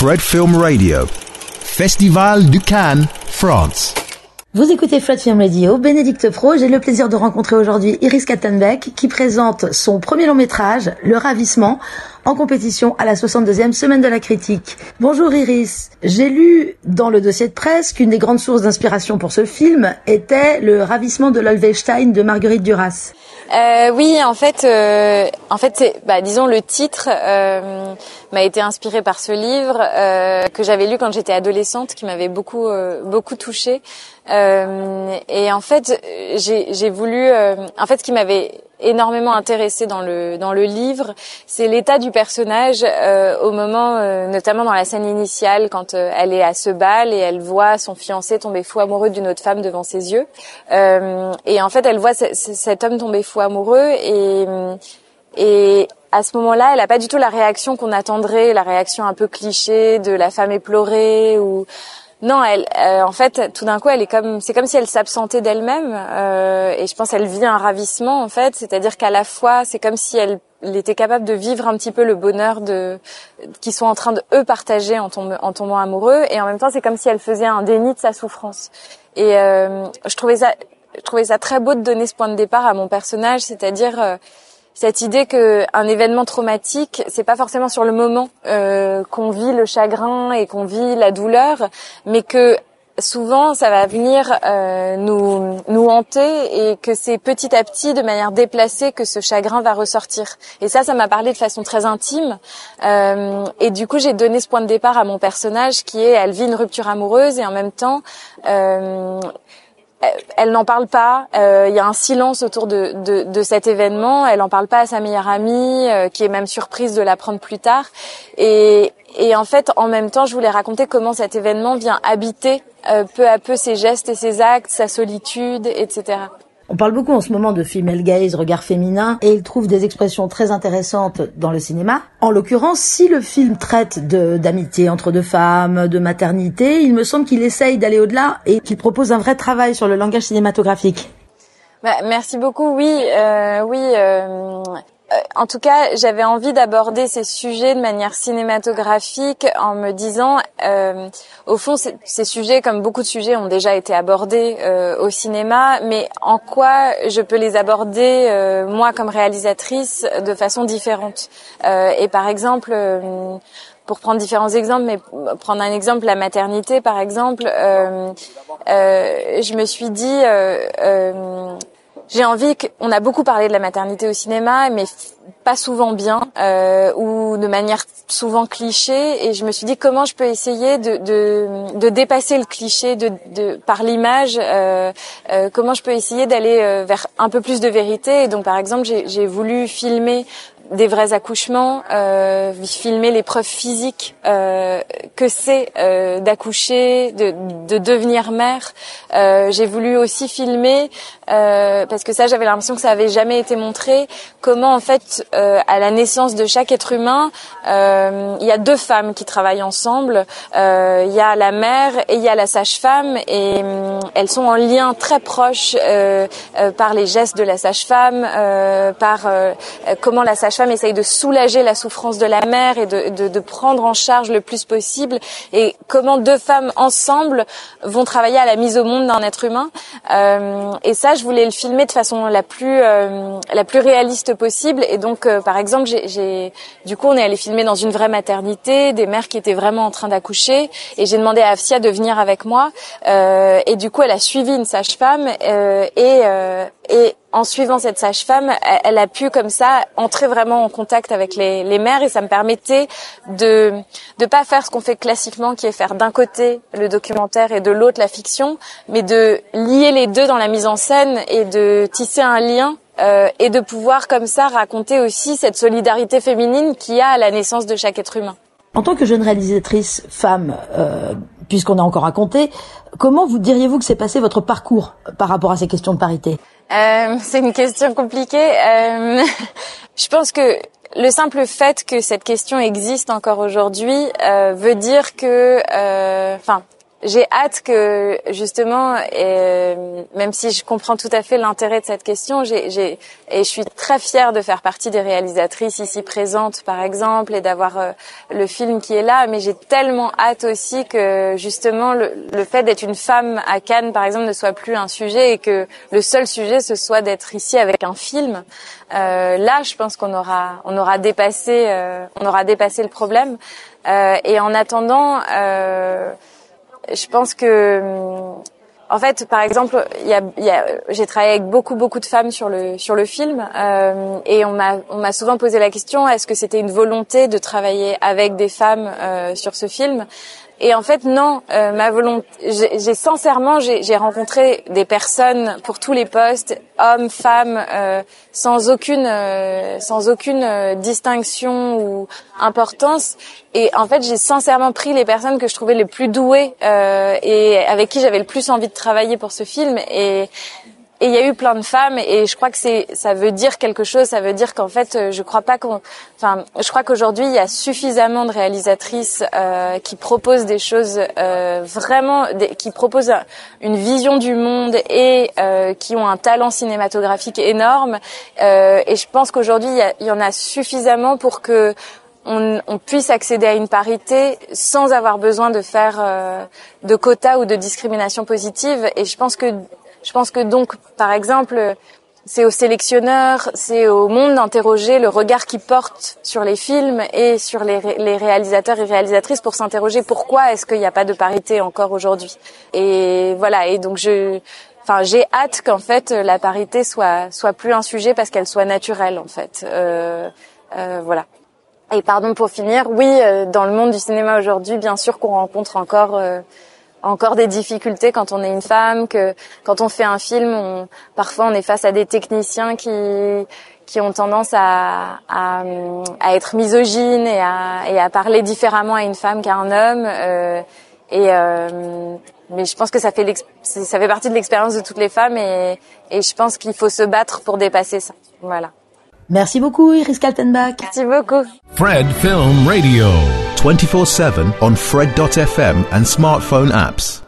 Fred Film Radio. Festival du Cannes, France. Vous écoutez Flat Film Radio, Bénédicte Pro. J'ai le plaisir de rencontrer aujourd'hui Iris Kattenbeck qui présente son premier long métrage, Le Ravissement, en compétition à la 62e semaine de la critique. Bonjour Iris. J'ai lu dans le dossier de presse qu'une des grandes sources d'inspiration pour ce film était Le Ravissement de l'Olvestein de Marguerite Duras. Euh, oui, en fait, euh, en fait, bah, disons le titre euh, m'a été inspiré par ce livre euh, que j'avais lu quand j'étais adolescente, qui m'avait beaucoup euh, beaucoup touchée. et en fait, j'ai voulu, en fait, ce qui m'avait énormément intéressé dans le dans le livre, c'est l'état du personnage au moment, notamment dans la scène initiale, quand elle est à ce bal et elle voit son fiancé tomber fou amoureux d'une autre femme devant ses yeux. et en fait, elle voit cet homme tomber fou amoureux et et à ce moment-là, elle n'a pas du tout la réaction qu'on attendrait, la réaction un peu cliché de la femme éplorée ou non, elle, euh, en fait, tout d'un coup, elle est comme, c'est comme si elle s'absentait d'elle-même, euh, et je pense qu'elle vit un ravissement en fait, c'est-à-dire qu'à la fois, c'est comme si elle, était capable de vivre un petit peu le bonheur de, qu'ils sont en train de eux partager en, en tombant amoureux, et en même temps, c'est comme si elle faisait un déni de sa souffrance. Et euh, je trouvais ça, je trouvais ça très beau de donner ce point de départ à mon personnage, c'est-à-dire euh, cette idée que un événement traumatique, c'est pas forcément sur le moment euh, qu'on vit le chagrin et qu'on vit la douleur, mais que souvent ça va venir euh, nous nous hanter et que c'est petit à petit de manière déplacée que ce chagrin va ressortir. Et ça ça m'a parlé de façon très intime. Euh, et du coup j'ai donné ce point de départ à mon personnage qui est elle vit une rupture amoureuse et en même temps euh, elle n'en parle pas. Euh, il y a un silence autour de, de, de, cet événement. Elle n'en parle pas à sa meilleure amie, euh, qui est même surprise de l'apprendre plus tard. Et, en fait, en même temps, je voulais raconter comment cet événement vient habiter euh, peu à peu ses gestes et ses actes, sa solitude, etc. On parle beaucoup en ce moment de female gaze, regard féminin, et il trouve des expressions très intéressantes dans le cinéma. En l'occurrence, si le film traite d'amitié entre deux femmes, de maternité, il me semble qu'il essaye d'aller au-delà et qu'il propose un vrai travail sur le langage cinématographique. Bah, merci beaucoup. Oui, euh, oui. Euh, en tout cas, j'avais envie d'aborder ces sujets de manière cinématographique en me disant, euh, au fond, ces sujets, comme beaucoup de sujets, ont déjà été abordés euh, au cinéma, mais en quoi je peux les aborder, euh, moi, comme réalisatrice, de façon différente? Euh, et par exemple, pour prendre différents exemples, mais prendre un exemple, la maternité, par exemple, je me suis dit j'ai envie qu'on a beaucoup parlé de la maternité au cinéma, mais pas souvent bien euh, ou de manière souvent cliché. Et je me suis dit comment je peux essayer de, de, dépasser le cliché de, de par l'image. Euh, euh, comment je peux essayer d'aller vers un peu plus de vérité. Et donc par exemple, j'ai voulu filmer des vrais accouchements, euh, filmer l'épreuve physique euh, que c'est euh, d'accoucher, de, de, devenir mère. Euh, j'ai voulu aussi filmer, euh, parce que ça j'avais l'impression que ça avait jamais été montré, comment en fait euh, à la naissance de chaque être humain, il y a deux femmes qui travaillent ensemble. Il y a la mère et il y a la sage-femme et elles sont en lien très proche par les gestes de la sage-femme, par comment la sage femme essaye de soulager la souffrance de la mère et de, de, de, prendre en charge le plus possible et comment deux femmes ensemble vont travailler à la mise au monde d'un être humain. Euh, et ça, je voulais le filmer de façon la plus euh, la plus réaliste possible. Et donc, euh, par exemple, j'ai du coup, on est allé filmer dans une vraie maternité, des mères qui étaient vraiment en train d'accoucher, et j'ai demandé à Afsia de venir avec moi. Euh, et du coup, elle a suivi une sage-femme euh, et et en suivant cette sage-femme, elle a pu comme ça entrer vraiment en contact avec les, les mères et ça me permettait de de pas faire ce qu'on fait classiquement, qui est faire d'un côté le documentaire et de l'autre la fiction, mais de lier les deux dans la mise en scène et de tisser un lien euh, et de pouvoir comme ça raconter aussi cette solidarité féminine qu'il y a à la naissance de chaque être humain. En tant que jeune réalisatrice femme, euh, puisqu'on a encore raconté, comment vous diriez-vous que s'est passé votre parcours par rapport à ces questions de parité? Euh, c'est une question compliquée. Euh, je pense que le simple fait que cette question existe encore aujourd'hui euh, veut dire que, euh, enfin, j'ai hâte que justement, et, même si je comprends tout à fait l'intérêt de cette question, j'ai, et je suis très fière de faire partie des réalisatrices ici présentes, par exemple, et d'avoir euh, le film qui est là. Mais j'ai tellement hâte aussi que justement le, le fait d'être une femme à Cannes, par exemple, ne soit plus un sujet et que le seul sujet ce soit d'être ici avec un film. Euh, là, je pense qu'on aura, on aura dépassé, euh, aura dépassé le problème. Euh, et en attendant je pense que hum, en fait, par exemple, j'ai travaillé avec beaucoup beaucoup de femmes sur le sur le film euh, et on m'a on m'a souvent posé la question est-ce que c'était une volonté de travailler avec des femmes euh, sur ce film? Et en fait, non, euh, ma volonté, j'ai sincèrement, j'ai rencontré des personnes pour tous les postes, hommes, femmes, euh, sans aucune, euh, sans aucune distinction ou importance. Et en fait, j'ai sincèrement pris les personnes que je trouvais les plus douées et avec qui j'avais le plus envie de travailler pour ce film. Et et il y a eu plein de femmes et je crois que c'est ça veut dire quelque chose ça veut dire qu'en fait euh, je crois pas qu'on enfin je crois qu'aujourd'hui il y a suffisamment de réalisatrices euh, qui proposent des choses euh, vraiment qui proposent une vision du monde et euh, qui ont un talent cinématographique énorme euh, et je pense qu'aujourd'hui il, il y, en a suffisamment pour que on, on, puisse accéder à une parité sans avoir besoin de faire euh, de quotas ou de discrimination positive. Et je pense que je pense que donc, par exemple, c'est aux sélectionneurs, c'est au monde d'interroger le regard qu'ils portent sur les films et sur les, réalisateurs et réalisatrices pour s'interroger pourquoi est-ce qu'il n'y a pas de parité encore aujourd'hui. Et voilà, et donc je, enfin, j'ai hâte qu'en fait la parité soit soit plus un sujet parce qu'elle soit naturelle en fait. Euh, euh, voilà. Et pardon pour finir, oui, euh, dans le monde du cinéma aujourd'hui, bien sûr qu'on rencontre encore euh, encore des difficultés quand on est une femme, que quand on fait un film, on, parfois on est face à des techniciens qui qui ont tendance à, à, à être misogynes et à, et à parler différemment à une femme qu'à un homme. Euh, et euh, mais je pense que ça fait ça fait partie de l'expérience de toutes les femmes et, et je pense qu'il faut se battre pour dépasser ça. Voilà. Merci beaucoup Iris Kaltenbach. Merci beaucoup. Fred Film Radio 24/7 on fred.fm and smartphone apps.